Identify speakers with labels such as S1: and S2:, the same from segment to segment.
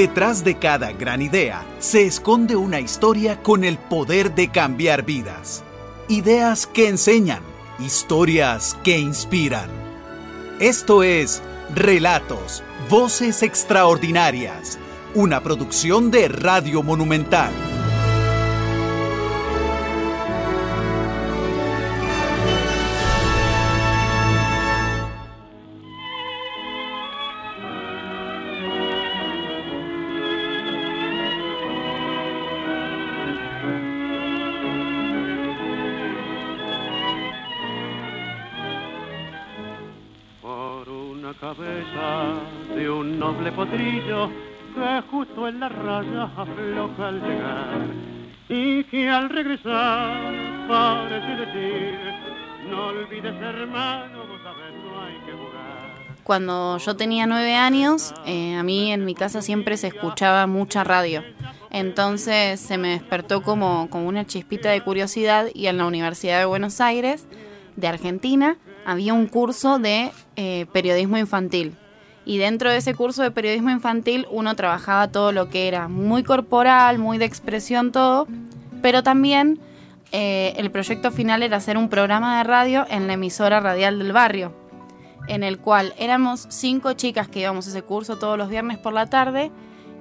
S1: Detrás de cada gran idea se esconde una historia con el poder de cambiar vidas. Ideas que enseñan, historias que inspiran. Esto es Relatos, Voces Extraordinarias, una producción de Radio Monumental.
S2: La raya afloja al llegar y que al regresar parece decir no olvides hermano vos sabés no hay que jugar
S3: Cuando yo tenía nueve años, eh, a mí en mi casa siempre se escuchaba mucha radio. Entonces se me despertó como, como una chispita de curiosidad y en la Universidad de Buenos Aires, de Argentina, había un curso de eh, periodismo infantil. Y dentro de ese curso de periodismo infantil uno trabajaba todo lo que era muy corporal, muy de expresión, todo, pero también eh, el proyecto final era hacer un programa de radio en la emisora radial del barrio en el cual éramos cinco chicas que íbamos a ese curso todos los viernes por la tarde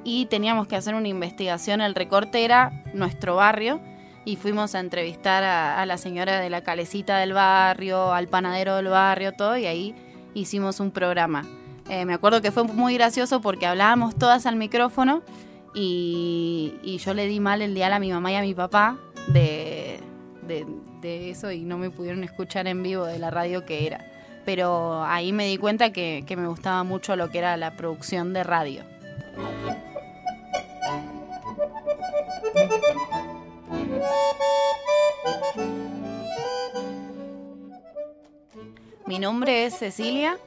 S3: y teníamos que hacer una investigación. El recorte era nuestro barrio y fuimos a entrevistar a, a la señora de la calecita del barrio, al panadero del barrio, todo, y ahí hicimos un programa. Eh, me acuerdo que fue muy gracioso porque hablábamos todas al micrófono y, yo le di mal el dial a mi mamá y a mi papá de, eso y no me pudieron escuchar en vivo de la radio que era pero ahí me di cuenta que me gustaba mucho lo que era la producción de radio. Mi nombre es Cecilia,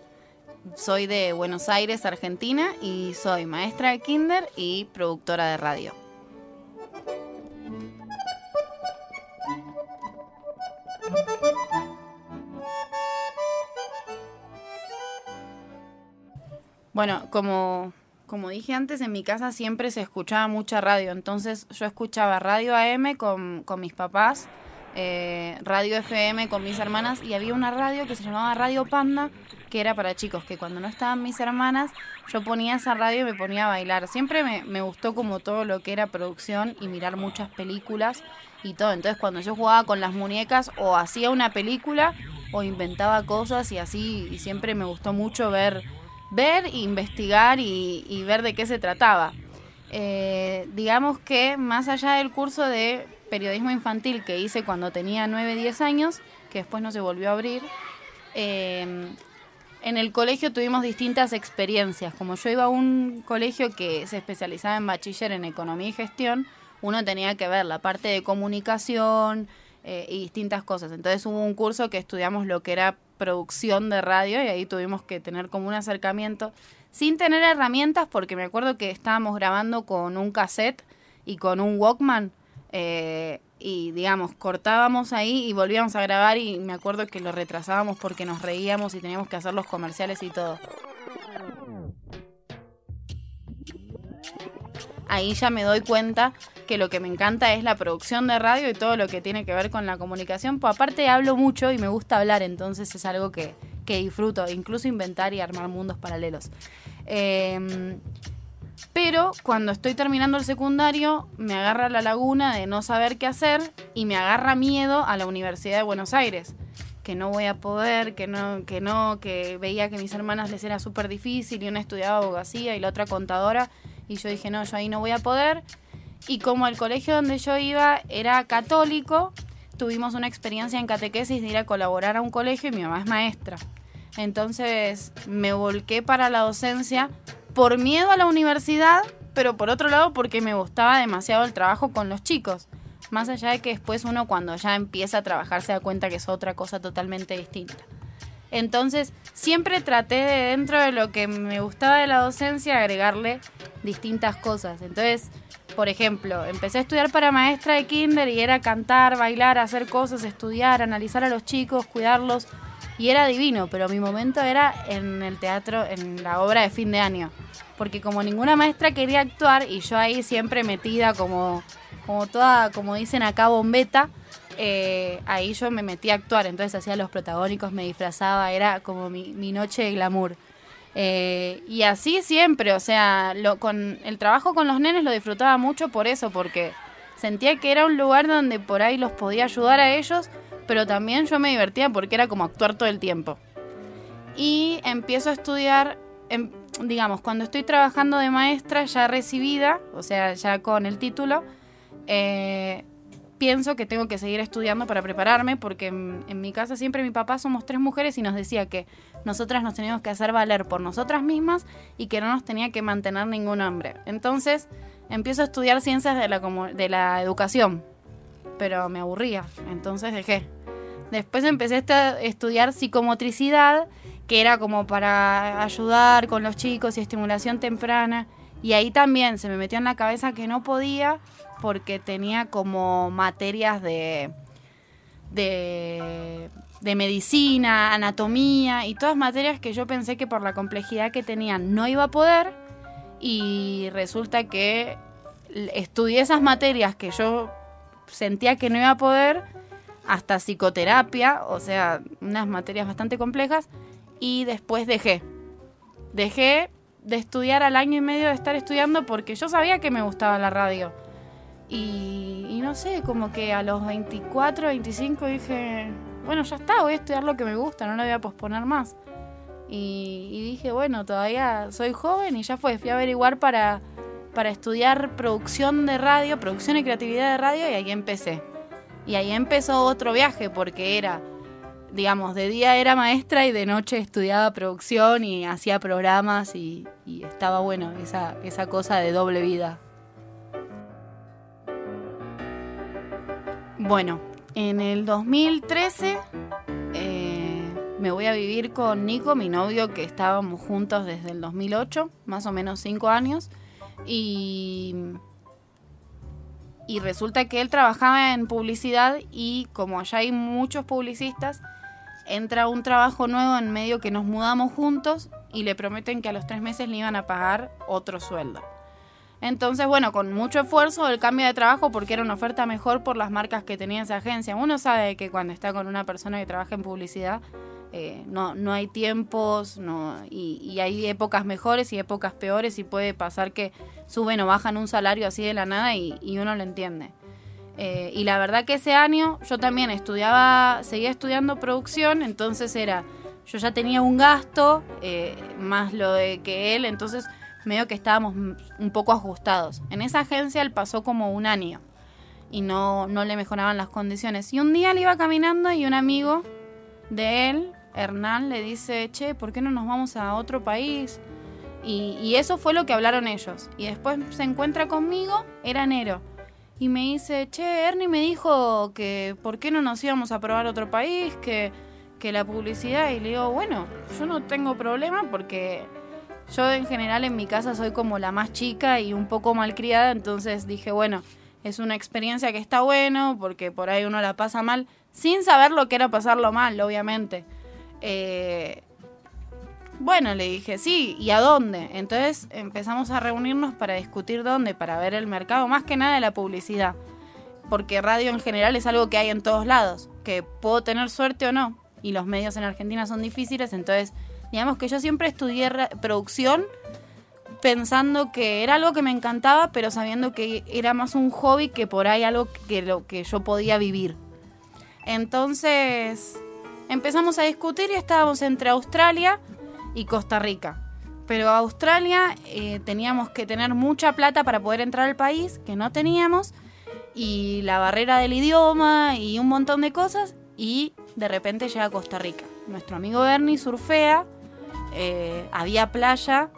S3: soy de Buenos Aires, Argentina, y soy maestra de kinder y productora de radio. Bueno, como, como dije antes, en mi casa siempre se escuchaba mucha radio, entonces yo escuchaba radio AM con, con mis papás, eh, radio FM con mis hermanas y había una radio que se llamaba Radio Panda, que era para chicos, que cuando no estaban mis hermanas yo ponía esa radio y me ponía a bailar. Siempre me, me gustó como todo lo que era producción y mirar muchas películas y todo. Entonces cuando yo jugaba con las muñecas o hacía una película o inventaba cosas y así, y siempre me gustó mucho ver ver, investigar y, y ver de qué se trataba. Eh, digamos que más allá del curso de periodismo infantil que hice cuando tenía 9, 10 años, que después no se volvió a abrir, eh, en el colegio tuvimos distintas experiencias. Como yo iba a un colegio que se especializaba en bachiller en economía y gestión, uno tenía que ver la parte de comunicación eh, y distintas cosas. Entonces hubo un curso que estudiamos lo que era producción de radio y ahí tuvimos que tener como un acercamiento sin tener herramientas porque me acuerdo que estábamos grabando con un cassette y con un Walkman eh, y digamos cortábamos ahí y volvíamos a grabar y me acuerdo que lo retrasábamos porque nos reíamos y teníamos que hacer los comerciales y todo. Ahí ya me doy cuenta que lo que me encanta es la producción de radio y todo lo que tiene que ver con la comunicación. Pues aparte hablo mucho y me gusta hablar, entonces es algo que, que disfruto, incluso inventar y armar mundos paralelos. Eh, pero cuando estoy terminando el secundario, me agarra la laguna de no saber qué hacer y me agarra miedo a la Universidad de Buenos Aires. Que no voy a poder, que no, que no, que veía que mis hermanas les era súper difícil y una estudiaba abogacía y la otra contadora. Y yo dije, no, yo ahí no voy a poder. Y como el colegio donde yo iba era católico, tuvimos una experiencia en catequesis de ir a colaborar a un colegio y mi mamá es maestra. Entonces me volqué para la docencia por miedo a la universidad, pero por otro lado porque me gustaba demasiado el trabajo con los chicos. Más allá de que después uno cuando ya empieza a trabajar se da cuenta que es otra cosa totalmente distinta. Entonces, siempre traté de dentro de lo que me gustaba de la docencia agregarle distintas cosas. Entonces, por ejemplo, empecé a estudiar para maestra de kinder y era cantar, bailar, hacer cosas, estudiar, analizar a los chicos, cuidarlos. Y era divino, pero mi momento era en el teatro, en la obra de fin de año. Porque como ninguna maestra quería actuar y yo ahí siempre metida como, como toda, como dicen acá, bombeta, eh, ahí yo me metí a actuar, entonces hacía los protagónicos, me disfrazaba, era como mi, mi noche de glamour. Eh, y así siempre, o sea, lo, con el trabajo con los nenes lo disfrutaba mucho por eso, porque sentía que era un lugar donde por ahí los podía ayudar a ellos, pero también yo me divertía porque era como actuar todo el tiempo. Y empiezo a estudiar, em, digamos, cuando estoy trabajando de maestra ya recibida, o sea, ya con el título, eh, pienso que tengo que seguir estudiando para prepararme, porque en, mi casa siempre mi papá somos tres mujeres y nos decía que nosotras nos teníamos que hacer valer por nosotras mismas y que no nos tenía que mantener ningún hombre. Entonces empiezo a estudiar ciencias de la, de la educación, pero me aburría, entonces dejé. Después empecé a estudiar psicomotricidad, que era como para ayudar con los chicos y estimulación temprana. Y ahí también se me metió en la cabeza que no podía porque tenía como materias de, de, medicina, anatomía y todas materias que yo pensé que por la complejidad que tenían no iba a poder y resulta que estudié esas materias que yo sentía que no iba a poder hasta psicoterapia, o sea, unas materias bastante complejas y después dejé. Dejé de estudiar al año y medio de estar estudiando porque yo sabía que me gustaba la radio y, no sé, como que a los 24, 25 dije, bueno, ya está, voy a estudiar lo que me gusta, no lo voy a posponer más. Y, dije, bueno, todavía soy joven y ya fue, fui a averiguar para, para estudiar producción de radio, producción y creatividad de radio y ahí empecé. Y ahí empezó otro viaje porque era, digamos, de día era maestra y de noche estudiaba producción y hacía programas y, estaba bueno esa, esa cosa de doble vida. Bueno, en el 2013 eh, me voy a vivir con Nico, mi novio, que estábamos juntos desde el 2008, más o menos cinco años, y, y resulta que él trabajaba en publicidad y como allá hay muchos publicistas, entra un trabajo nuevo en medio que nos mudamos juntos y le prometen que a los tres meses le iban a pagar otro sueldo. Entonces, bueno, con mucho esfuerzo el cambio de trabajo porque era una oferta mejor por las marcas que tenía esa agencia. Uno sabe que cuando está con una persona que trabaja en publicidad, eh, no, no hay tiempos no, y, hay épocas mejores y épocas peores y puede pasar que suben o bajan un salario así de la nada y, uno lo entiende. Eh, y la verdad que ese año yo también estudiaba, seguía estudiando producción, entonces era, yo ya tenía un gasto, eh, más lo de que él, entonces medio que estábamos un poco ajustados. En esa agencia él pasó como un año y no, no le mejoraban las condiciones. Y un día le iba caminando y un amigo de él, Hernán, le dice, che, ¿por qué no nos vamos a otro país? Y, eso fue lo que hablaron ellos. Y después se encuentra conmigo, era enero. Y me dice, che, Ernie me dijo que por qué no nos íbamos a probar otro país, que, que la publicidad. Y le digo, bueno, yo no tengo problema porque yo en general en mi casa soy como la más chica y un poco malcriada, entonces dije, bueno, es una experiencia que está bueno porque por ahí uno la pasa mal, sin saber lo que era pasarlo mal, obviamente. Eh, bueno, le dije, sí, ¿y a dónde? Entonces empezamos a reunirnos para discutir dónde, para ver el mercado, más que nada de la publicidad. Porque radio en general es algo que hay en todos lados, que puedo tener suerte o no. Y los medios en Argentina son difíciles, entonces Digamos que yo siempre estudié producción pensando que era algo que me encantaba, pero sabiendo que era más un hobby que por ahí algo que lo que yo podía vivir. Entonces empezamos a discutir y estábamos entre Australia y Costa Rica. Pero Australia eh, teníamos que tener mucha plata para poder entrar al país, que no teníamos, y la barrera del idioma y un montón de cosas, y de repente llega Costa Rica. Nuestro amigo Bernie surfea eh, había playa,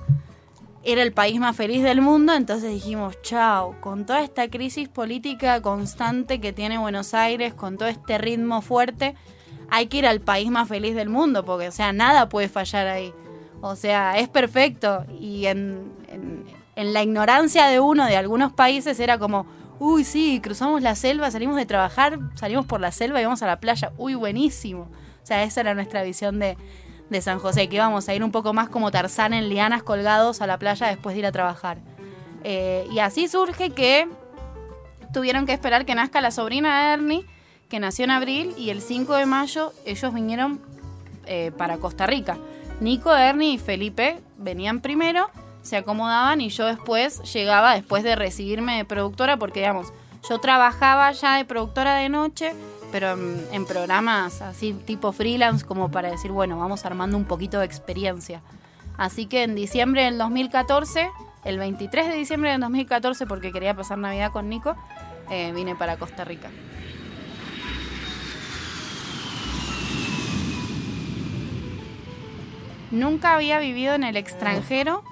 S3: era el país más feliz del mundo, entonces dijimos, chao, con toda esta crisis política constante que tiene Buenos Aires, con todo este ritmo fuerte, hay que ir al país más feliz del mundo, porque, o sea, nada puede fallar ahí. O sea, es perfecto. Y en, la ignorancia de uno de algunos países era como, uy, sí, cruzamos la selva, salimos de trabajar, salimos por la selva y vamos a la playa, uy, buenísimo. O sea, esa era nuestra visión de, de San José, que íbamos a ir un poco más como Tarzán en lianas colgados a la playa después de ir a trabajar. Eh, y así surge que tuvieron que esperar que nazca la sobrina Ernie, que nació en abril, y el 5 de mayo ellos vinieron eh, para Costa Rica. Nico, Ernie y Felipe venían primero, se acomodaban y yo después llegaba después de recibirme de productora, porque digamos, yo trabajaba ya de productora de noche, pero en, programas así tipo freelance, como para decir, bueno, vamos armando un poquito de experiencia. Así que en diciembre del 2014, el 23 de diciembre del 2014, porque quería pasar Navidad con Nico, eh, vine para Costa Rica. Nunca había vivido en el extranjero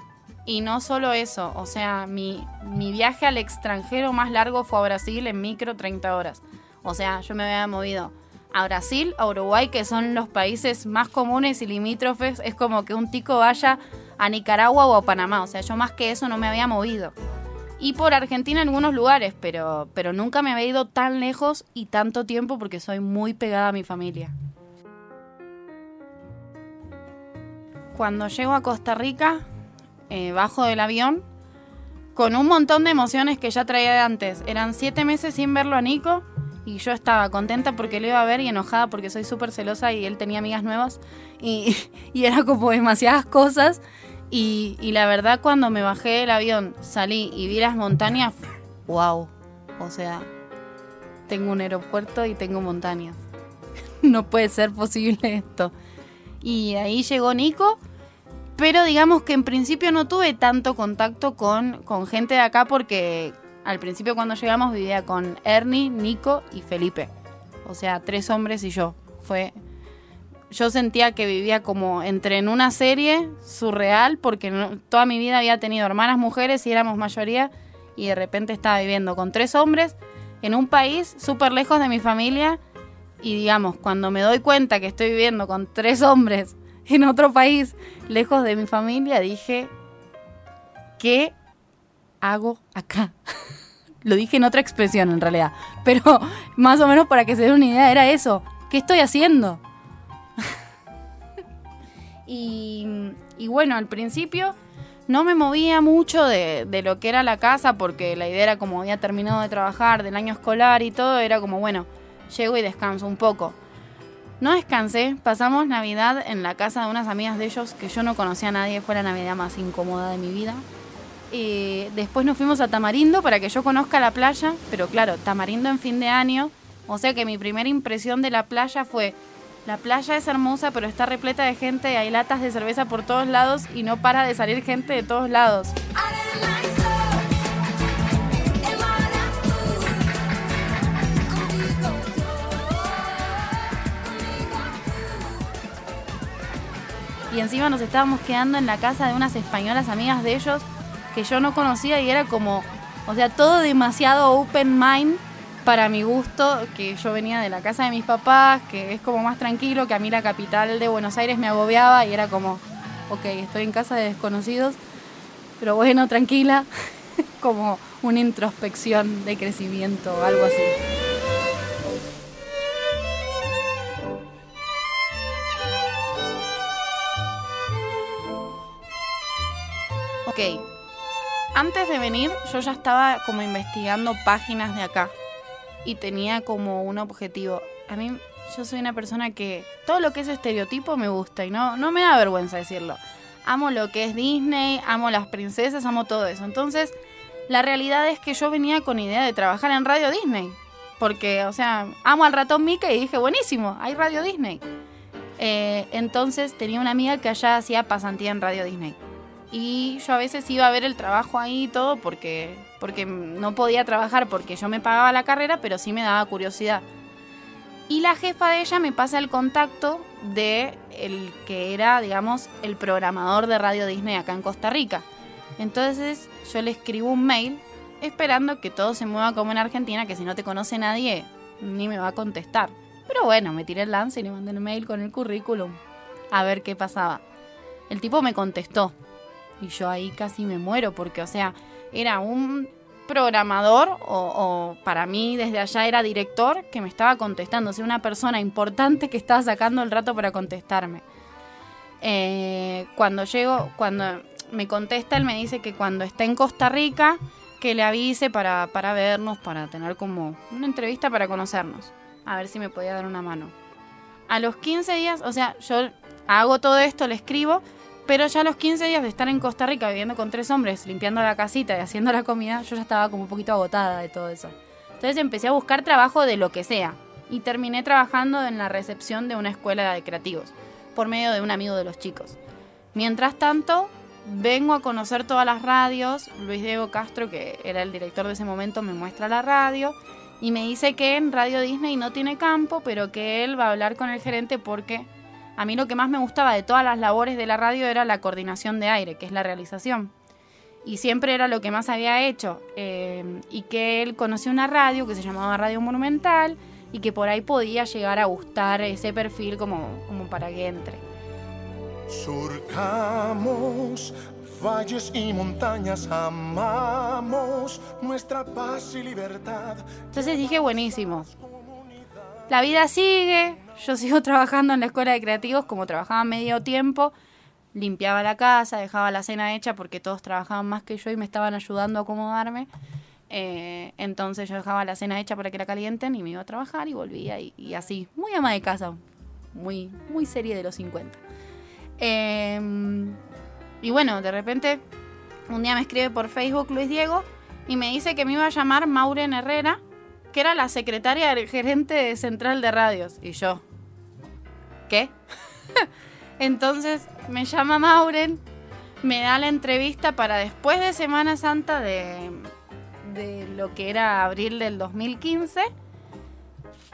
S3: y no solo eso, o sea, mi, mi viaje al extranjero más largo fue a Brasil en micro 30 horas. O sea, yo me había movido a Brasil, a Uruguay, que son los países más comunes y limítrofes. Es como que un tico vaya a Nicaragua o a Panamá. O sea, yo más que eso no me había movido. Y por Argentina en algunos lugares, pero, pero nunca me había ido tan lejos y tanto tiempo porque soy muy pegada a mi familia. Cuando llego a Costa Rica, eh, bajo del avión, con un montón de emociones que ya traía de antes. Eran siete meses sin verlo a Nico y yo estaba contenta porque lo iba a ver y enojada porque soy súper celosa y él tenía amigas nuevas y, era como demasiadas cosas. Y, la verdad cuando me bajé del avión, salí y vi las montañas, wow, o sea, tengo un aeropuerto y tengo montañas. no puede ser posible esto. Y ahí llegó Nico, pero digamos que en principio no tuve tanto contacto con, con gente de acá porque al principio cuando llegamos vivía con Ernie, Nico y Felipe. O sea, tres hombres y yo. Fue yo sentía que vivía como entre en una serie surreal porque toda mi vida había tenido hermanas mujeres y éramos mayoría y de repente estaba viviendo con tres hombres en un país súper lejos de mi familia y digamos, cuando me doy cuenta que estoy viviendo con tres hombres en otro país lejos de mi familia, dije, ¿qué hago acá? Lo dije en otra expresión en realidad, pero más o menos para que se den una idea era eso. ¿Qué estoy haciendo? y, bueno, al principio no me movía mucho de, de, lo que era la casa porque la idea era como había terminado de trabajar del año escolar y todo, era como, bueno, llego y descanso un poco. No descansé, pasamos Navidad en la casa de unas amigas de ellos que yo no conocía a nadie, fue la Navidad más incómoda de mi vida. Después nos fuimos a Tamarindo para que yo conozca la playa, pero claro, Tamarindo en fin de año, o sea que mi primera impresión de la playa fue, la playa es hermosa pero está repleta de gente, hay latas de cerveza por todos lados y no para de salir gente de todos lados. Y encima nos estábamos quedando en la casa de unas españolas amigas de ellos que yo no conocía y era como, o sea, todo demasiado open mind para mi gusto, que yo venía de la casa de mis papás, que es como más tranquilo, que a mí la capital de Buenos Aires me agobiaba y era como, ok, estoy en casa de desconocidos, pero bueno, tranquila, como una introspección de crecimiento o algo así. Ok, antes de venir yo ya estaba como investigando páginas de acá y tenía como un objetivo. A mí yo soy una persona que todo lo que es estereotipo me gusta y no, no me da vergüenza decirlo. Amo lo que es Disney, amo las princesas, amo todo eso. Entonces, la realidad es que yo venía con idea de trabajar en Radio Disney. Porque, o sea, amo al ratón Mickey y dije, buenísimo, hay Radio Disney. Eh, entonces tenía una amiga que allá hacía pasantía en Radio Disney y yo a veces iba a ver el trabajo ahí y todo porque, porque no podía trabajar porque yo me pagaba la carrera, pero sí me daba curiosidad. Y la jefa de ella me pasa el contacto de el que era, digamos, el programador de Radio Disney acá en Costa Rica. Entonces yo le escribo un mail esperando que todo se mueva como en Argentina, que si no te conoce nadie, ni me va a contestar. Pero bueno, me tiré el lance y le mandé el mail con el currículum a ver qué pasaba. El tipo me contestó y yo ahí casi me muero porque, o sea, era un programador o, para mí desde allá era director que me estaba contestando, o sea, una persona importante que estaba sacando el rato para contestarme. Eh, cuando llego, cuando me contesta, él me dice que cuando está en Costa Rica, que le avise para, para vernos, para tener como una entrevista para conocernos. A ver si me podía dar una mano. A los 15 días, o sea, yo hago todo esto, le escribo, pero ya a los 15 días de estar en Costa Rica viviendo con tres hombres, limpiando la casita y haciendo la comida, yo ya estaba como un poquito agotada de todo eso. Entonces empecé a buscar trabajo de lo que sea y terminé trabajando en la recepción de una escuela de creativos por medio de un amigo de los chicos. Mientras tanto, vengo a conocer todas las radios. Luis Diego Castro, que era el director de ese momento, me muestra la radio y me dice que en Radio Disney no tiene campo, pero que él va a hablar con el gerente porque a mí lo que más me gustaba de todas las labores de la radio era la coordinación de aire, que es la realización. Y siempre era lo que más había hecho. Eh, y que él conoció una radio que se llamaba Radio Monumental y que por ahí podía llegar a gustar ese perfil como, como para que entre.
S4: Surcamos valles y montañas, amamos nuestra paz y libertad.
S3: Entonces dije, buenísimo. La vida sigue, yo sigo trabajando en la escuela de creativos como trabajaba medio tiempo, limpiaba la casa, dejaba la cena hecha porque todos trabajaban más que yo y me estaban ayudando a acomodarme. Eh, entonces yo dejaba la cena hecha para que la calienten y me iba a trabajar y volvía y, así, muy ama de casa, muy, muy serie de los 50. Eh, y bueno, de repente un día me escribe por Facebook Luis Diego y me dice que me iba a llamar Mauren Herrera, que era la secretaria gerente central de radios. Y yo, ¿qué? Entonces me llama Mauren, me da la entrevista para después de Semana Santa de, de lo que era abril del 2015.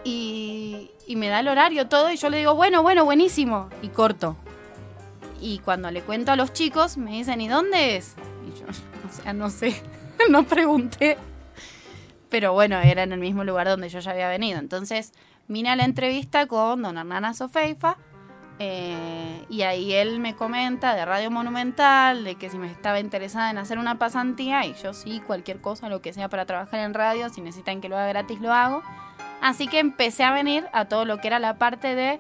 S3: Y, y me da el horario todo y yo le digo, bueno, bueno, buenísimo. Y corto. Y cuando le cuento a los chicos, me dicen, ¿y dónde es? Y yo, o sea, no sé, no pregunté. Pero bueno, era en el mismo lugar donde yo ya había venido. Entonces, vine a la entrevista con don Hernán Sofeifa. Eh, y ahí él me comenta de Radio Monumental, de que si me estaba interesada en hacer una pasantía, y yo sí, cualquier cosa, lo que sea para trabajar en radio, si necesitan que lo haga gratis, lo hago. Así que empecé a venir a todo lo que era la parte de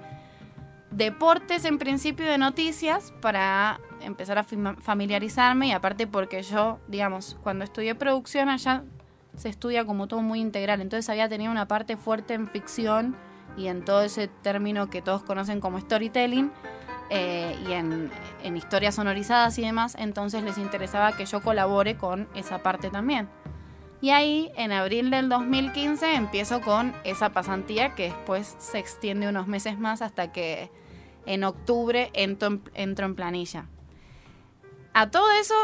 S3: deportes en principio de noticias para empezar a familiarizarme y aparte porque yo, digamos, cuando estudié producción allá se estudia como todo muy integral, entonces había tenido una parte fuerte en ficción y en todo ese término que todos conocen como storytelling eh, y en, historias sonorizadas y demás, entonces les interesaba que yo colabore con esa parte también. Y ahí, en abril del 2015, empiezo con esa pasantía que después se extiende unos meses más hasta que en octubre entro en, entro en planilla. A todo eso,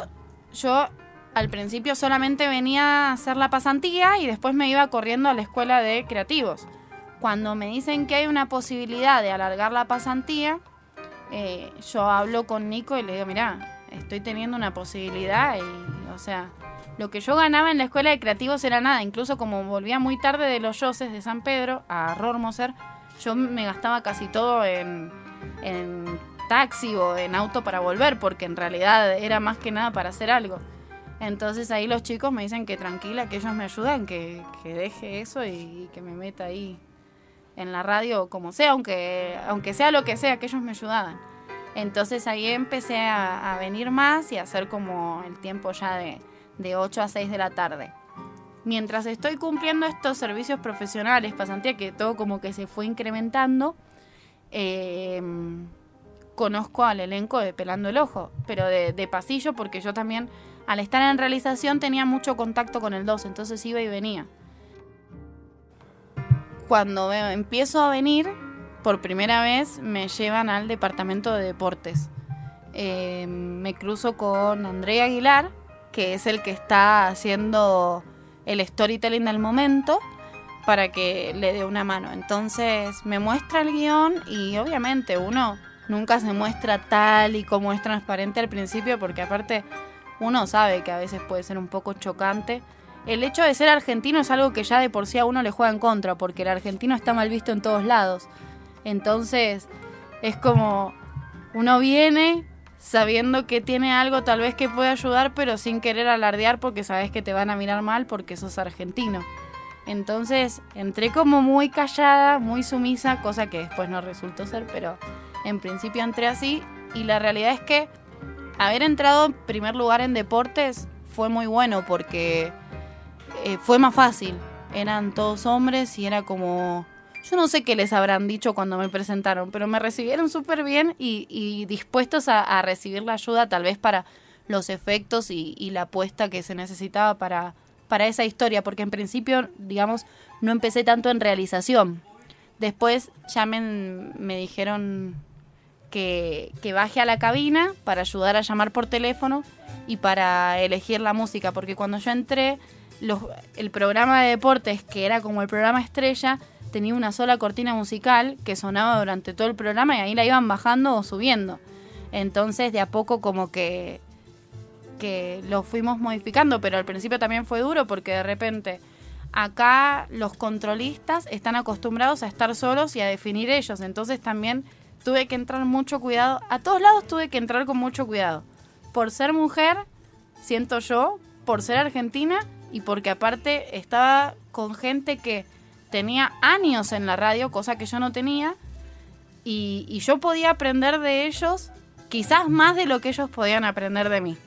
S3: yo al principio solamente venía a hacer la pasantía y después me iba corriendo a la escuela de creativos. Cuando me dicen que hay una posibilidad de alargar la pasantía, eh, yo hablo con Nico y le digo, mira, estoy teniendo una posibilidad y, o sea, lo que yo ganaba en la escuela de creativos era nada. Incluso como volvía muy tarde de los Yoses de San Pedro a Rormoser, yo me gastaba casi todo en, en taxi o en auto para volver, porque en realidad era más que nada para hacer algo. Entonces ahí los chicos me dicen que tranquila, que ellos me ayudan, que, que deje eso y, que me meta ahí en la radio como sea, aunque, aunque sea lo que sea, que ellos me ayudaban. Entonces ahí empecé a, venir más y a hacer como el tiempo ya de, de 8 a 6 de la tarde. Mientras estoy cumpliendo estos servicios profesionales, pasantía, que todo como que se fue incrementando, eh, conozco al elenco de Pelando el Ojo, pero de, pasillo porque yo también, al estar en realización, tenía mucho contacto con el 2, entonces iba y venía. Cuando empiezo a venir, por primera vez me llevan al departamento de deportes. Eh, me cruzo con Andrea Aguilar, que es el que está haciendo el storytelling del momento para que le dé una mano. Entonces me muestra el guion y obviamente uno nunca se muestra tal y como es transparente al principio porque aparte uno sabe que a veces puede ser un poco chocante. El hecho de ser argentino es algo que ya de por sí a uno le juega en contra porque el argentino está mal visto en todos lados. Entonces es como uno viene, sabiendo que tiene algo tal vez que puede ayudar, pero sin querer alardear porque sabes que te van a mirar mal porque sos argentino. Entonces entré como muy callada, muy sumisa, cosa que después no resultó ser, pero en principio entré así y la realidad es que haber entrado en primer lugar en deportes fue muy bueno porque eh, fue más fácil. Eran todos hombres y era como... Yo no sé qué les habrán dicho cuando me presentaron, pero me recibieron súper bien y, dispuestos a, recibir la ayuda tal vez para los efectos y, la apuesta que se necesitaba para, para esa historia, porque en principio, digamos, no empecé tanto en realización. Después ya me, me dijeron que, baje a la cabina para ayudar a llamar por teléfono y para elegir la música, porque cuando yo entré, el programa de deportes, que era como el programa estrella, tenía una sola cortina musical que sonaba durante todo el programa y ahí la iban bajando o subiendo. Entonces de a poco como que que lo fuimos modificando, pero al principio también fue duro porque de repente acá los controlistas están acostumbrados a estar solos y a definir ellos, entonces también tuve que entrar mucho cuidado, a todos lados tuve que entrar con mucho cuidado, por ser mujer, siento yo, por ser argentina y porque aparte estaba con gente que tenía años en la radio, cosa que yo no tenía, y, y yo podía aprender de ellos quizás más de lo que ellos podían aprender de mí.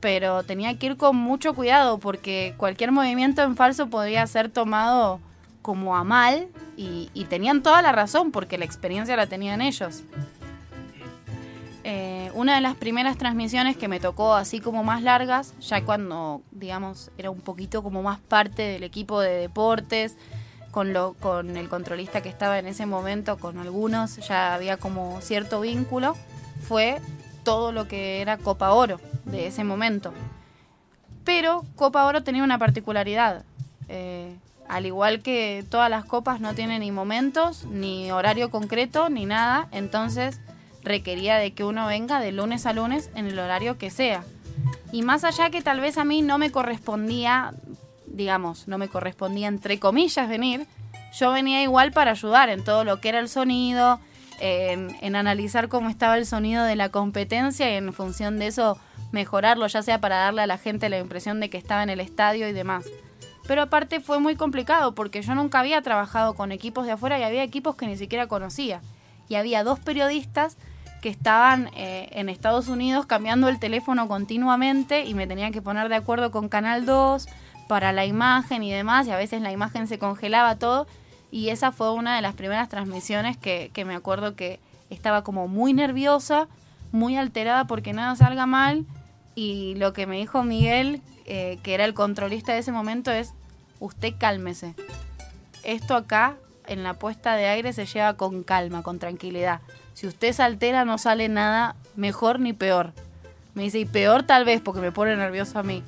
S3: Pero tenía que ir con mucho cuidado porque cualquier movimiento en falso podía ser tomado como a mal y, tenían toda la razón porque la experiencia la tenían ellos. Eh, una de las primeras transmisiones que me tocó así como más largas, ya cuando, digamos, era un poquito como más parte del equipo de deportes, con, lo, con el controlista que estaba en ese momento, con algunos ya había como cierto vínculo, fue todo lo que era Copa Oro de ese momento. Pero Copa Oro tenía una particularidad. Eh, al igual que todas las copas no tienen ni momentos, ni horario concreto, ni nada, entonces requería de que uno venga de lunes a lunes en el horario que sea. Y más allá que tal vez a mí no me correspondía, digamos, no me correspondía entre comillas venir, yo venía igual para ayudar en todo lo que era el sonido, en, analizar cómo estaba el sonido de la competencia y en función de eso mejorarlo, ya sea para darle a la gente la impresión de que estaba en el estadio y demás. Pero aparte fue muy complicado porque yo nunca había trabajado con equipos de afuera y había equipos que ni siquiera conocía. Y había dos periodistas que estaban eh, en Estados Unidos cambiando el teléfono continuamente y me tenía que poner de acuerdo con Canal 2 para la imagen y demás y a veces la imagen se congelaba todo y esa fue una de las primeras transmisiones que, me acuerdo que estaba como muy nerviosa, muy alterada porque nada salga mal y lo que me dijo Miguel, eh, que era el controlista de ese momento, es usted cálmese. Esto acá en la puesta de aire se lleva con calma, con tranquilidad. Si usted se altera no sale nada mejor ni peor. Me dice, y peor tal vez porque me pone nervioso a mí.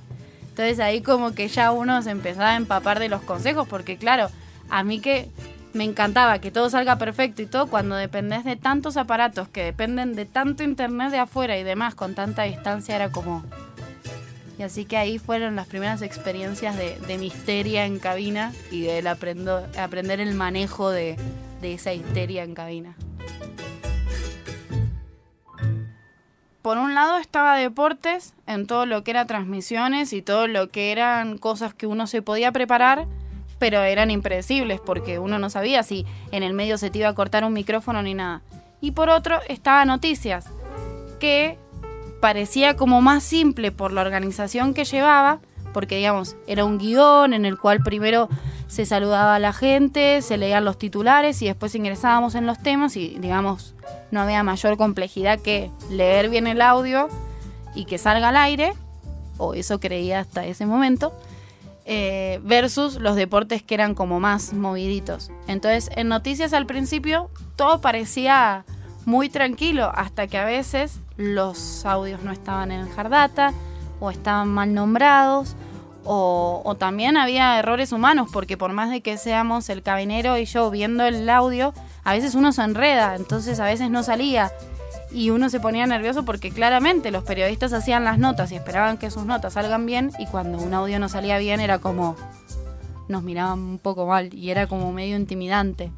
S3: Entonces ahí como que ya uno se empezaba a empapar de los consejos porque claro, a mí que me encantaba que todo salga perfecto y todo, cuando dependes de tantos aparatos que dependen de tanto internet de afuera y demás con tanta distancia, era como... Y así que ahí fueron las primeras experiencias de, de histeria en cabina y de aprender el manejo de, de esa histeria en cabina. por un lado estaba deportes en todo lo que era transmisiones y todo lo que eran cosas que uno se podía preparar pero eran impredecibles porque uno no sabía si en el medio se te iba a cortar un micrófono ni nada. Y por otro estaba noticias, que parecía como más simple por la organización que llevaba, porque digamos, era un guion en el cual primero se saludaba a la gente, se leían los titulares y después ingresábamos en los temas y digamos, no había mayor complejidad que leer bien el audio y que salga al aire, o eso creía hasta ese momento, eh, versus los deportes que eran como más moviditos. Entonces, en noticias al principio todo parecía muy tranquilo, hasta que a veces los audios no estaban en Hardata o estaban mal nombrados. O, o también había errores humanos, porque por más de que seamos el cabinero y yo viendo el audio, a veces uno se enreda, entonces a veces no salía y uno se ponía nervioso porque claramente los periodistas hacían las notas y esperaban que sus notas salgan bien y cuando un audio no salía bien era como nos miraban un poco mal y era como medio intimidante.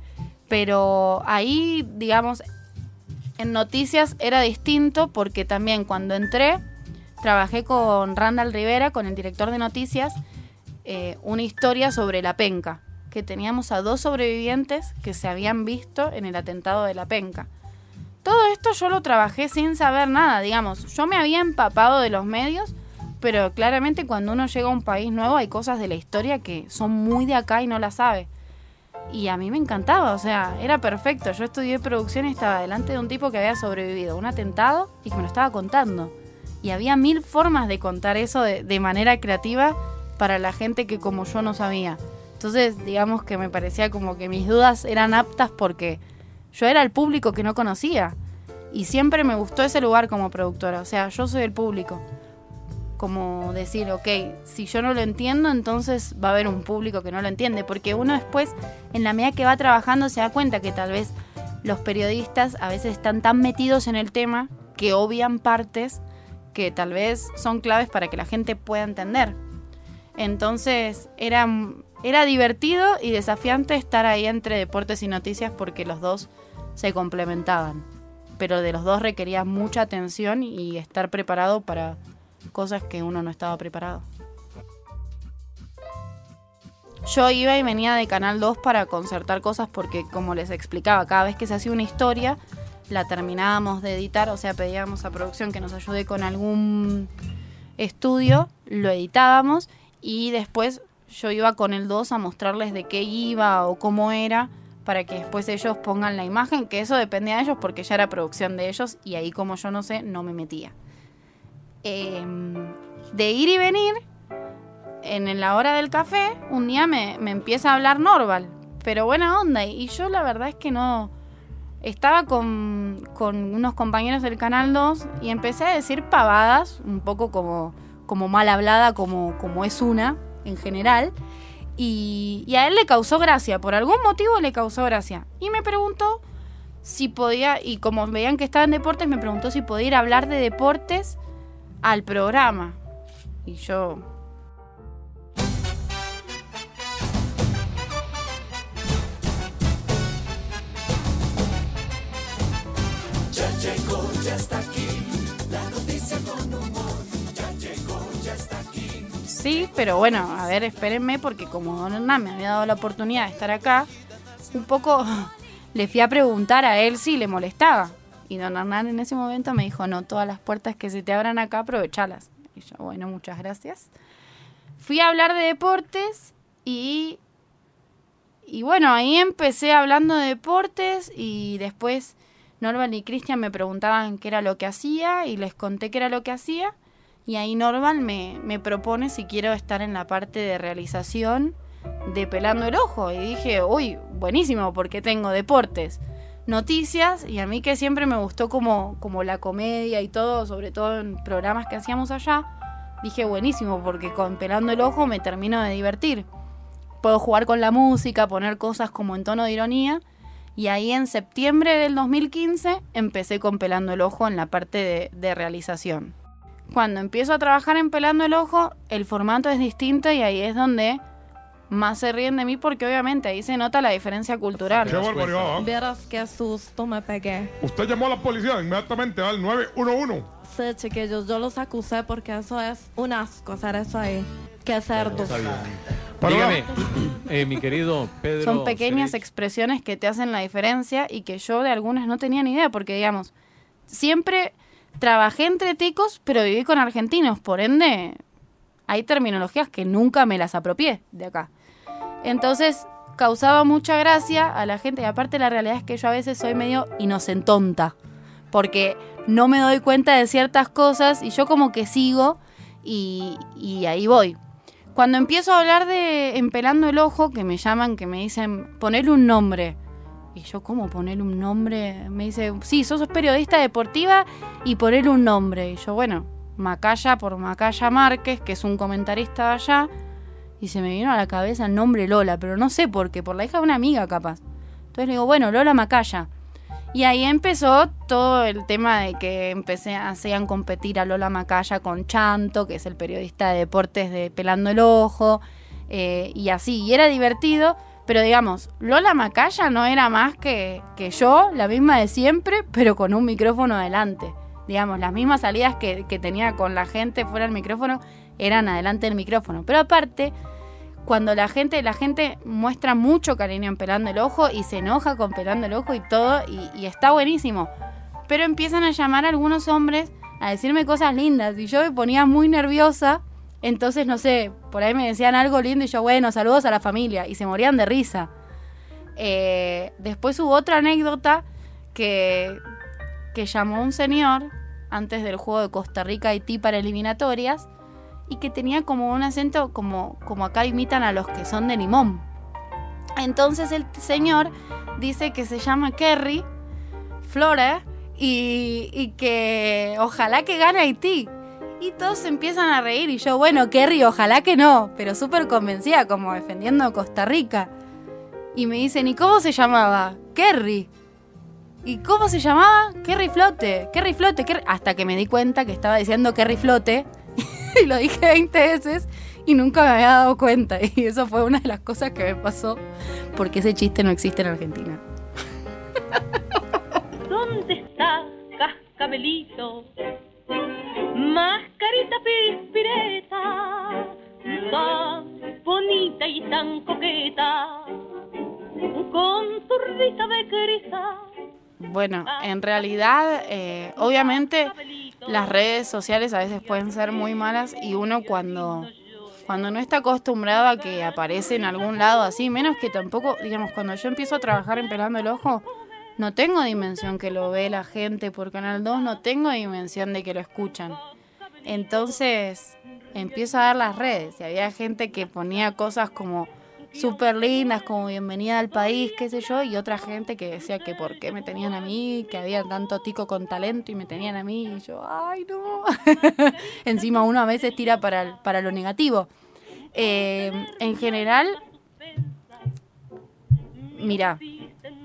S3: Pero ahí, digamos, En noticias era distinto porque también cuando entré trabajé con Randall Rivera, con el director de noticias, eh, una historia sobre la penca, que teníamos a dos sobrevivientes que se habían visto en el atentado de la penca. Todo esto yo lo trabajé sin saber nada, digamos. Yo me había empapado de los medios, pero claramente cuando uno llega a un país nuevo hay cosas de la historia que son muy de acá y no las sabe. Y a mí me encantaba, o sea, era perfecto. Yo estudié producción y estaba delante de un tipo que había sobrevivido a un atentado y que me lo estaba contando. Y había mil formas de contar eso de, manera creativa para la gente que como yo no sabía. Entonces, digamos que me parecía como que mis dudas eran aptas porque yo era el público que no conocía. Y siempre me gustó ese lugar como productora. O sea, yo soy el público. Como decir, ok, si yo no lo entiendo, entonces va a haber un público que no lo entiende. Porque uno después, en la medida que va trabajando, se da cuenta que tal vez los periodistas a veces están tan metidos en el tema que obvian partes que tal vez son claves para que la gente pueda entender. Entonces era, era divertido y desafiante estar ahí entre deportes y noticias porque los dos se complementaban. Pero de los dos requería mucha atención y estar preparado para cosas que uno no estaba preparado. Yo iba y venía de Canal 2 para concertar cosas porque, como les explicaba, cada vez que se hacía una historia, la terminábamos de editar, o sea, pedíamos a producción que nos ayude con algún estudio, lo editábamos y después yo iba con el 2 a mostrarles de qué iba o cómo era para que después ellos pongan la imagen, que eso dependía de ellos porque ya era producción de ellos y ahí como yo no sé, no me metía. Em, de ir y venir, en la hora del café, un día me, me empieza a hablar Norval, pero buena onda, y yo la verdad es que no, estaba con, unos compañeros del Canal 2 y empecé a decir pavadas, un poco como, como mal hablada, como, como es una en general. Y, y, a él le causó gracia, por algún motivo le causó gracia. Y me preguntó si podía, y como veían que estaba en deportes, me preguntó si podía ir a hablar de deportes al programa. Y yo, Sí, pero bueno, a ver, espérenme, porque como Don Hernán me había dado la oportunidad de estar acá, un poco le fui a preguntar a él si le molestaba. Y Don Hernán en ese momento me dijo, no, todas las puertas que se te abran acá, aprovechalas. Y yo, bueno, muchas gracias. Fui a hablar de deportes y... Y bueno, ahí empecé hablando de deportes y después Norman y Cristian me preguntaban qué era lo que hacía y les conté qué era lo que hacía. Y ahí Norman me, me propone si quiero estar en la parte de realización de Pelando el Ojo. Y dije, uy, buenísimo, porque tengo deportes, noticias, y a mí que siempre me gustó como, como la comedia y todo, sobre todo en programas que hacíamos allá, dije, buenísimo, porque con Pelando el Ojo me termino de divertir. Puedo jugar con la música, poner cosas como en tono de ironía y ahí en septiembre del 2015 empecé con Pelando el Ojo en la parte de, realización. Cuando empiezo a trabajar en Pelando el Ojo, el formato es distinto y ahí es donde más se ríen de mí porque obviamente ahí se nota la diferencia cultural.
S5: Qué barbaridad. ¿eh?
S6: Vieras qué susto me pegué.
S5: Usted llamó a la policía inmediatamente al 911.
S6: Sí, chiquillos, yo los acusé porque eso es un asco hacer eso ahí. Qué cerdos.
S7: Dígame, eh, mi querido Pedro.
S3: Son pequeñas expresiones que te hacen la diferencia y que yo de algunas no tenía ni idea, porque digamos, siempre trabajé entre ticos, pero viví con argentinos, por ende, hay terminologías que nunca me las apropié de acá. Entonces, causaba mucha gracia a la gente, y aparte la realidad es que yo a veces soy medio inocentonta, porque no me doy cuenta de ciertas cosas y yo como que sigo y, ahí voy. Cuando empiezo a hablar de Empelando el Ojo, que me llaman, que me dicen, ponerle un nombre. Y yo, ¿cómo poner un nombre? Me dice, sí, sos periodista deportiva y ponerle un nombre. Y yo, bueno, Macaya por Macaya Márquez, que es un comentarista allá. Y se me vino a la cabeza el nombre Lola, pero no sé por qué, por la hija de una amiga capaz. Entonces le digo, bueno, Lola Macaya. Y ahí empezó todo el tema de que empecé, hacían competir a Lola Macaya con Chanto, que es el periodista de deportes de Pelando el Ojo, eh, y así. Y era divertido, Pero digamos, Lola Macaya no era más que, que yo, la misma de siempre, pero con un micrófono adelante. Digamos, las mismas salidas que, que tenía con la gente fuera del micrófono eran adelante del micrófono. Pero aparte, cuando la gente, la gente muestra mucho cariño en pelando el ojo y se enoja con pelando el ojo y todo, y, está buenísimo. Pero empiezan a llamar a algunos hombres a decirme cosas lindas y yo me ponía muy nerviosa. Entonces, no sé, por ahí me decían algo lindo y yo, bueno, saludos a la familia. Y se morían de risa. Eh, después hubo otra anécdota que, que llamó un señor antes del juego de Costa Rica-Haití para eliminatorias y que tenía como un acento como, como acá imitan a los que son de limón. Entonces el señor dice que se llama Kerry Flores y, y que ojalá que gane Haití. Y todos empiezan a reír y yo, bueno, Kerry, ojalá que no, pero súper convencida, como defendiendo Costa Rica. Y me dicen, ¿y cómo se llamaba? Kerry. ¿Y cómo se llamaba? Kerry Flote, Kerry Flote, hasta que me di cuenta que estaba diciendo Kerry Flote y lo dije 20 veces y nunca me había dado cuenta. Y eso fue una de las cosas que me pasó porque ese chiste no existe en Argentina.
S8: ¿Dónde está Cascabelito? Mascarita pispireta, tan bonita y tan coqueta, con su risa de crisa.
S3: Bueno, en realidad, eh, obviamente las redes sociales a veces pueden ser muy malas y uno cuando, cuando no está acostumbrado a que aparece en algún lado así, menos que tampoco, digamos, cuando yo empiezo a trabajar en Pelando el Ojo, no tengo dimensión que lo ve la gente por Canal 2, no tengo dimensión de que lo escuchan. Entonces empiezo a dar las redes y había gente que ponía cosas como súper lindas, como bienvenida al país, qué sé yo, y otra gente que decía que por qué me tenían a mí, que había tanto tico con talento y me tenían a mí, y yo, ay no. Encima uno a veces tira para, para lo negativo. Eh, en general, mira,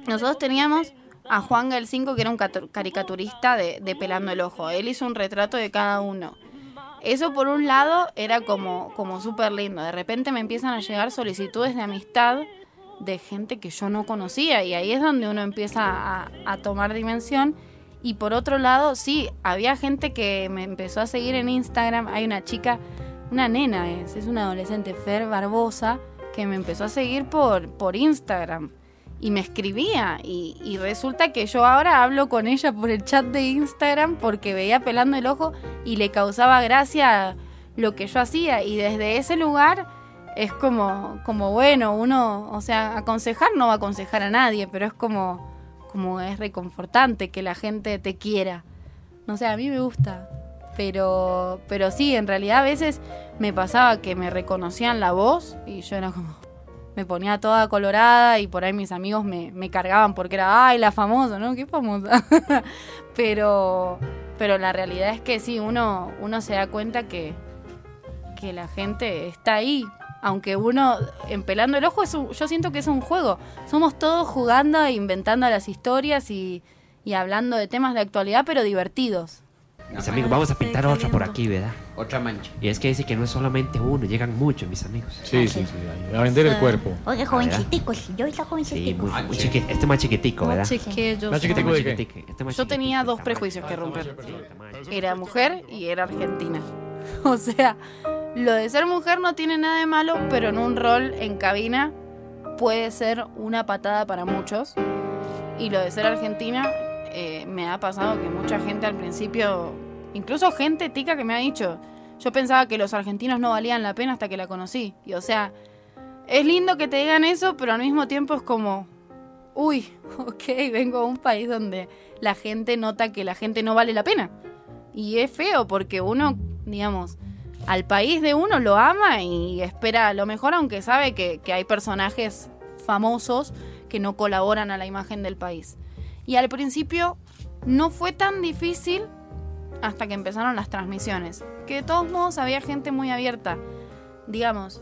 S3: nosotros teníamos a Juan Gal 5, que era un caricaturista de, de Pelando el Ojo. Él hizo un retrato de cada uno. Eso por un lado era como, como súper lindo. De repente me empiezan a llegar solicitudes de amistad de gente que yo no conocía y ahí es donde uno empieza a, a tomar dimensión. Y por otro lado, sí, había gente que me empezó a seguir en Instagram. Hay una chica, una nena es, es una adolescente, Fer Barbosa, que me empezó a seguir por, por Instagram y me escribía y, y, resulta que yo ahora hablo con ella por el chat de Instagram porque veía pelando el ojo y le causaba gracia lo que yo hacía y desde ese lugar es como, como bueno, uno, o sea, aconsejar no va a aconsejar a nadie, pero es como, como es reconfortante que la gente te quiera. No sé, a mí me gusta. Pero, pero sí, en realidad a veces me pasaba que me reconocían la voz y yo era como, me ponía toda colorada y por ahí mis amigos me, me cargaban porque era, ay, la famosa, ¿no? Qué famosa. pero, pero la realidad es que sí, uno, uno se da cuenta que, que la gente está ahí. Aunque uno, empelando el ojo, es un, yo siento que es un juego. Somos todos jugando e inventando las historias y, y hablando de temas de actualidad, pero divertidos.
S9: Mis amigos, vamos a pintar otra por aquí, ¿verdad?
S10: Otra mancha.
S9: Y es que dice que no es solamente uno, llegan muchos, mis amigos.
S7: Sí, sí, sí. A vender el cuerpo.
S11: Oye, jovencitico, si yo soy jovencitico.
S9: Sí, muy, muy chiqui- este más chiquitico, ¿verdad?
S7: Más chiquitico
S9: Este
S7: de qué?
S9: chiquitico, este más
S3: Yo tenía dos prejuicios que romper. Era mujer y era argentina. O sea, lo de ser mujer no tiene nada de malo, pero en un rol en cabina puede ser una patada para muchos. Y lo de ser argentina, eh, me ha pasado que mucha gente al principio, incluso gente tica que me ha dicho, yo pensaba que los argentinos no valían la pena hasta que la conocí. Y o sea, es lindo que te digan eso, pero al mismo tiempo es como, uy, ok, vengo a un país donde la gente nota que la gente no vale la pena. Y es feo porque uno, digamos, al país de uno lo ama y espera lo mejor, aunque sabe que, que hay personajes famosos que no colaboran a la imagen del país. Y al principio no fue tan difícil hasta que empezaron las transmisiones. Que de todos modos había gente muy abierta. Digamos,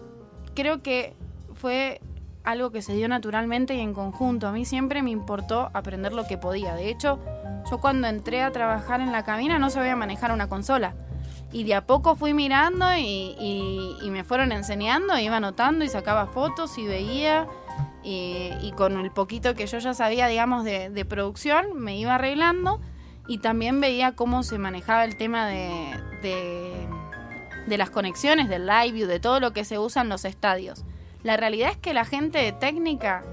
S3: creo que fue algo que se dio naturalmente y en conjunto. A mí siempre me importó aprender lo que podía. De hecho, yo cuando entré a trabajar en la cabina no sabía manejar una consola. Y de a poco fui mirando y, me fueron enseñando, iba anotando y sacaba fotos y veía. Y, con el poquito que yo ya sabía, digamos, de producción, me iba arreglando y también veía cómo se manejaba el tema de, de, las conexiones, del live view, de todo lo que se usa en los estadios. La realidad es que la gente técnica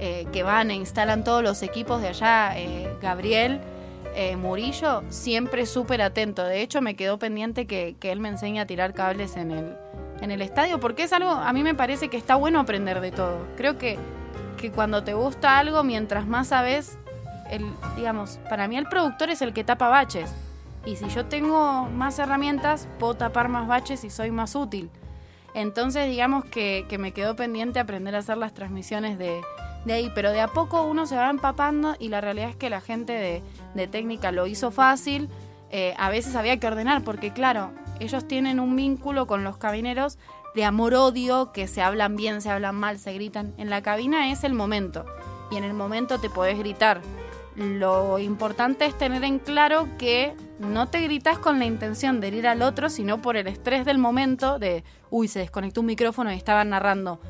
S3: eh, que van e instalan todos los equipos de allá, eh, Gabriel eh, Murillo, siempre súper atento. De hecho, me quedó pendiente que, que él me enseñe a tirar cables en el, en el estadio, porque es algo, a mí me parece que está bueno aprender de todo. Creo que, que cuando te gusta algo, mientras más sabes, el, digamos, para mí el productor es el que tapa baches. Y si yo tengo más herramientas, puedo tapar más baches y soy más útil. Entonces, digamos que, que me quedó pendiente aprender a hacer las transmisiones de, de ahí, pero de a poco uno se va empapando y la realidad es que la gente de, de técnica lo hizo fácil. Eh, a veces había que ordenar, porque claro, ellos tienen un vínculo con los cabineros de amor-odio, que se hablan bien, se hablan mal, se gritan. En la cabina es el momento, y en el momento te podés gritar. Lo importante es tener en claro que no te gritas con la intención de herir al otro, sino por el estrés del momento de, uy, se desconectó un micrófono y estaban narrando.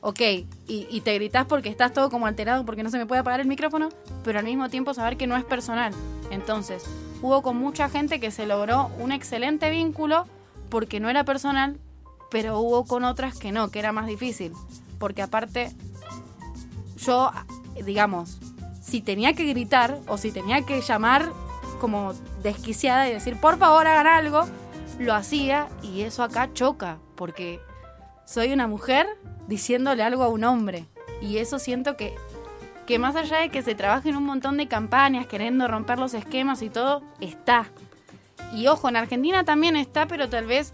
S3: Ok, y, y te gritas porque estás todo como alterado porque no se me puede apagar el micrófono, pero al mismo tiempo saber que no es personal. Entonces, hubo con mucha gente que se logró un excelente vínculo porque no era personal, pero hubo con otras que no, que era más difícil. Porque aparte, yo, digamos, si tenía que gritar o si tenía que llamar como desquiciada y decir, por favor hagan algo, lo hacía y eso acá choca, porque soy una mujer diciéndole algo a un hombre. Y eso siento que, que más allá de que se trabaje en un montón de campañas queriendo romper los esquemas y todo, está. Y ojo, en Argentina también está, pero tal vez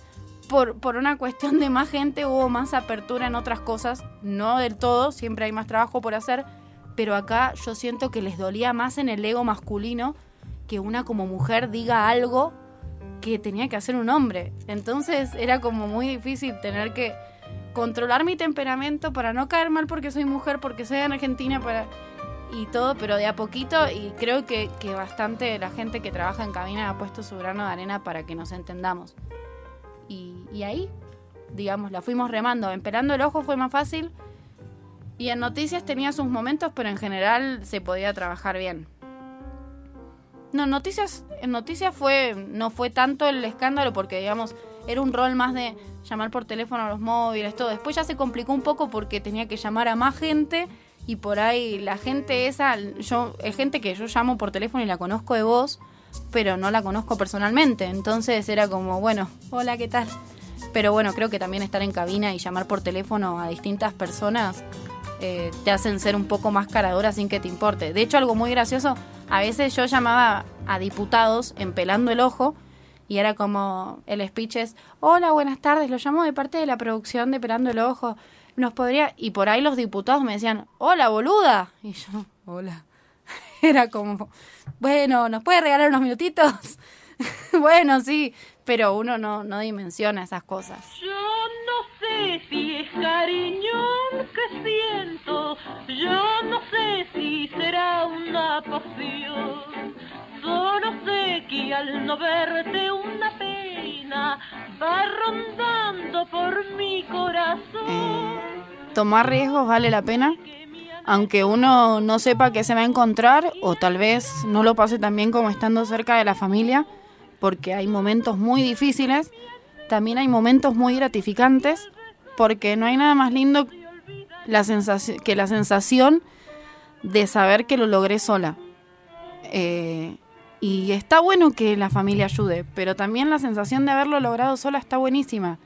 S3: por, por una cuestión de más gente hubo más apertura en otras cosas. No del todo, siempre hay más trabajo por hacer. Pero acá yo siento que les dolía más en el ego masculino que una como mujer diga algo que tenía que hacer un hombre. Entonces era como muy difícil tener que controlar mi temperamento para no caer mal porque soy mujer, porque soy en Argentina, para y todo, pero de a poquito y creo que, que bastante la gente que trabaja en cabina ha puesto su grano de arena para que nos entendamos. Y, y ahí, digamos, la fuimos remando. Esperando el ojo fue más fácil y en noticias tenía sus momentos, pero en general se podía trabajar bien. No, noticias, en noticias fue, no fue tanto el escándalo porque, digamos, era un rol más de llamar por teléfono a los móviles, todo. Después ya se complicó un poco porque tenía que llamar a más gente y por ahí la gente esa, yo, es gente que yo llamo por teléfono y la conozco de voz, pero no la conozco personalmente. Entonces era como, bueno, hola, ¿qué tal? Pero bueno, creo que también estar en cabina y llamar por teléfono a distintas personas eh, te hacen ser un poco más caradora sin que te importe. De hecho, algo muy gracioso, a veces yo llamaba a diputados en pelando el ojo y era como el speech es, hola, buenas tardes, lo llamo de parte de la producción de Pelando el Ojo, nos podría... Y por ahí los diputados me decían, hola, boluda. Y yo, hola. Era como, bueno, ¿nos puede regalar unos minutitos? bueno, sí, pero uno no, no dimensiona esas cosas.
S8: Si es cariño que siento, yo no sé si será una pasión. Solo sé que al no verte una pena va rondando por mi corazón.
S3: Tomar riesgos vale la pena, aunque uno no sepa qué se va a encontrar o tal vez no lo pase tan bien como estando cerca de la familia, porque hay momentos muy difíciles, también hay momentos muy gratificantes, porque no hay nada más lindo la sensación, que la sensación de saber que lo logré sola. Eh, y está bueno que la familia ayude, pero también la sensación de haberlo logrado sola está buenísima.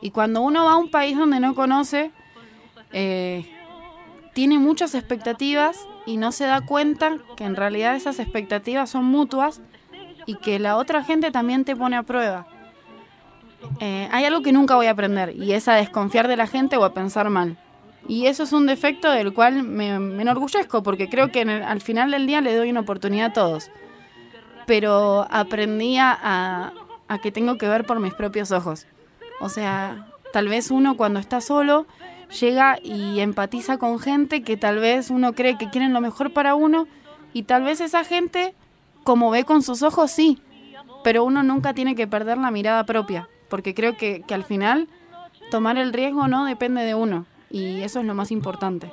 S3: Y cuando uno va a un país donde no conoce, eh, tiene muchas expectativas y no se da cuenta que en realidad esas expectativas son mutuas y que la otra gente también te pone a prueba. Eh, hay algo que nunca voy a aprender y es a desconfiar de la gente o a pensar mal. Y eso es un defecto del cual me, enorgullezco porque creo que en al final del día le doy una oportunidad a todos. Pero aprendí a- a que tengo que ver por mis propios ojos. O sea, tal vez uno cuando está solo llega y empatiza con gente que tal vez uno cree que quieren lo mejor para uno y tal vez esa gente, como ve con sus ojos, sí, pero uno nunca tiene que perder la mirada propia, porque creo que, que al final tomar el riesgo no depende de uno y eso es lo más importante.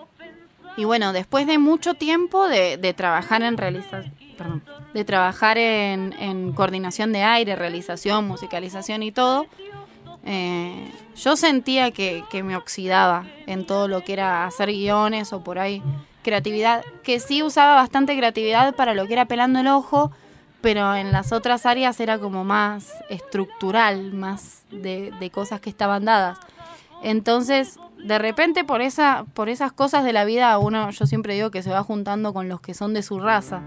S3: Y bueno, después de mucho tiempo de, de trabajar en realización, perdón, de trabajar en, en coordinación de aire, realización, musicalización y todo, eh, yo sentía que, que me oxidaba en todo lo que era hacer guiones o por ahí creatividad, que sí usaba bastante creatividad para lo que era pelando el ojo, pero en las otras áreas era como más estructural, más de, cosas que estaban dadas. Entonces, de repente por esa, por esas cosas de la vida, uno, yo siempre digo que se va juntando con los que son de su raza.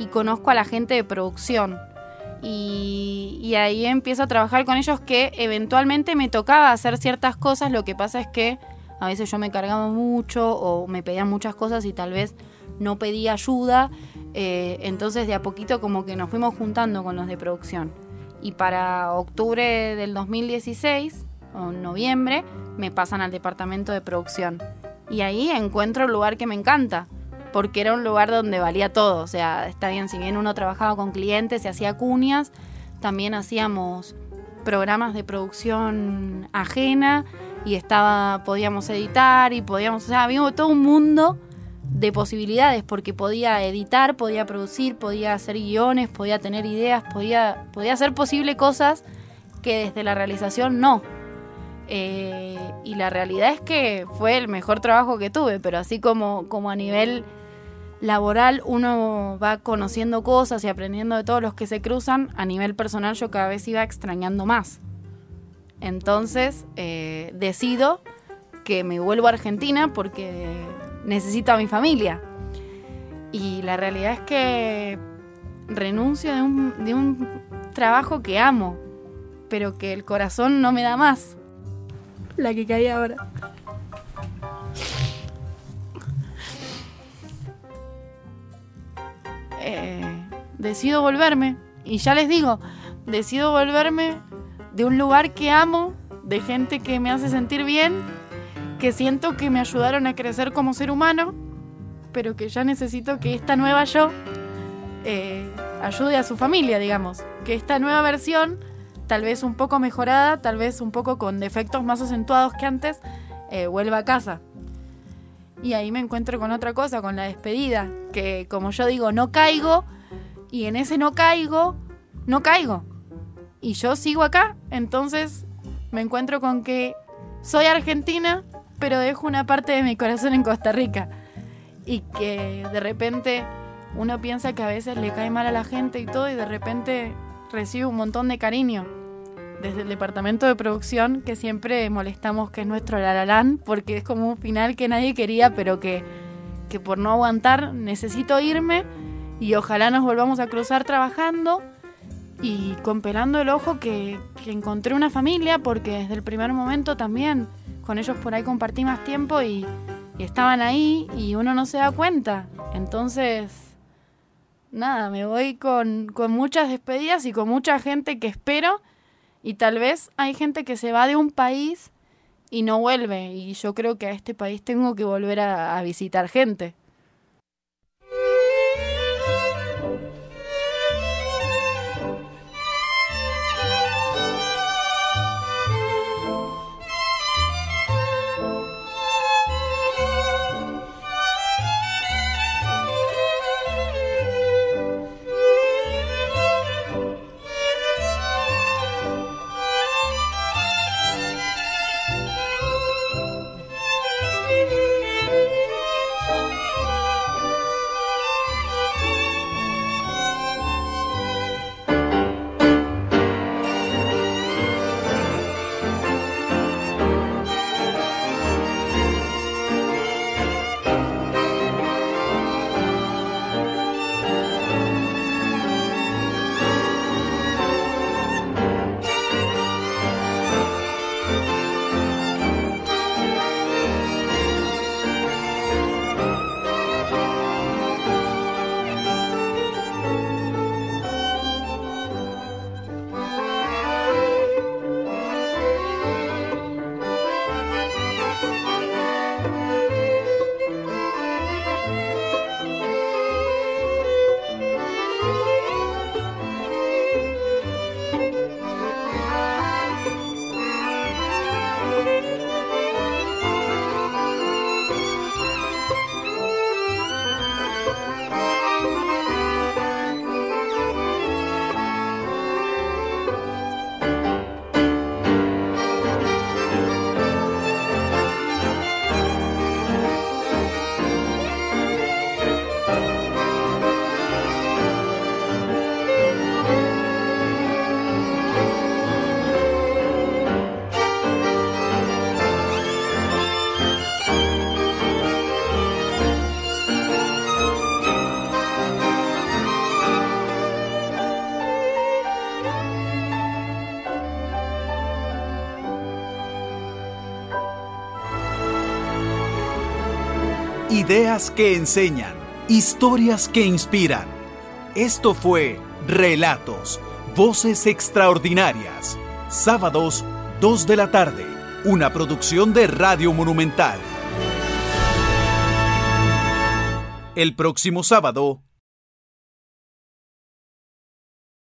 S3: Y conozco a la gente de producción. Y, y ahí empiezo a trabajar con ellos que eventualmente me tocaba hacer ciertas cosas. Lo que pasa es que a veces yo me cargaba mucho o me pedían muchas cosas y tal vez no pedía ayuda. Eh, entonces de a poquito como que nos fuimos juntando con los de producción. Y para octubre del 2016, o noviembre, me pasan al departamento de producción. Y ahí encuentro el lugar que me encanta, porque era un lugar donde valía todo. O sea, está bien, si bien uno trabajaba con clientes y hacía cuñas, también hacíamos programas de producción ajena y estaba podíamos editar y podíamos, o sea, había todo un mundo de posibilidades porque podía editar, podía producir, podía hacer guiones, podía tener ideas, podía podía hacer posible cosas que desde la realización no. Eh, y la realidad es que fue el mejor trabajo que tuve, pero así como, como a nivel laboral uno va conociendo cosas y aprendiendo de todos los que se cruzan, a nivel personal yo cada vez iba extrañando más. Entonces eh, decido que me vuelvo a Argentina porque necesito a mi familia. Y la realidad es que renuncio de un, de un trabajo que amo, pero que el corazón no me da más. La que caí ahora. Eh, decido volverme. Y ya les digo, decido volverme de un lugar que amo, de gente que me hace sentir bien, que siento que me ayudaron a crecer como ser humano, pero que ya necesito que esta nueva yo eh, ayude a su familia, digamos. Que esta nueva versión, tal vez un poco mejorada, tal vez un poco con defectos más acentuados que antes, eh, vuelva a casa. Y ahí me encuentro con otra cosa, con la despedida, que como yo digo, no caigo, y en ese no caigo, no caigo. Y yo sigo acá, entonces me encuentro con que soy argentina, pero dejo una parte de mi corazón en Costa Rica. Y que de repente uno piensa que a veces le cae mal a la gente y todo, y de repente recibe un montón de cariño. Desde el departamento de producción, que siempre molestamos que es nuestro lalalán, porque es como un final que nadie quería, pero que, que por no aguantar necesito irme y ojalá nos volvamos a cruzar trabajando y con pelando el ojo que, que encontré una familia, porque desde el primer momento también con ellos por ahí compartí más tiempo y, estaban ahí y uno no se da cuenta. Entonces, nada, me voy con, con muchas despedidas y con mucha gente que espero y tal vez hay gente que se va de un país y no vuelve y yo creo que a este país tengo que volver a visitar gente.
S1: Ideas que enseñan, historias que inspiran. Esto fue Relatos, Voces Extraordinarias. Sábados, 2 de la tarde. Una producción de Radio Monumental. El próximo sábado,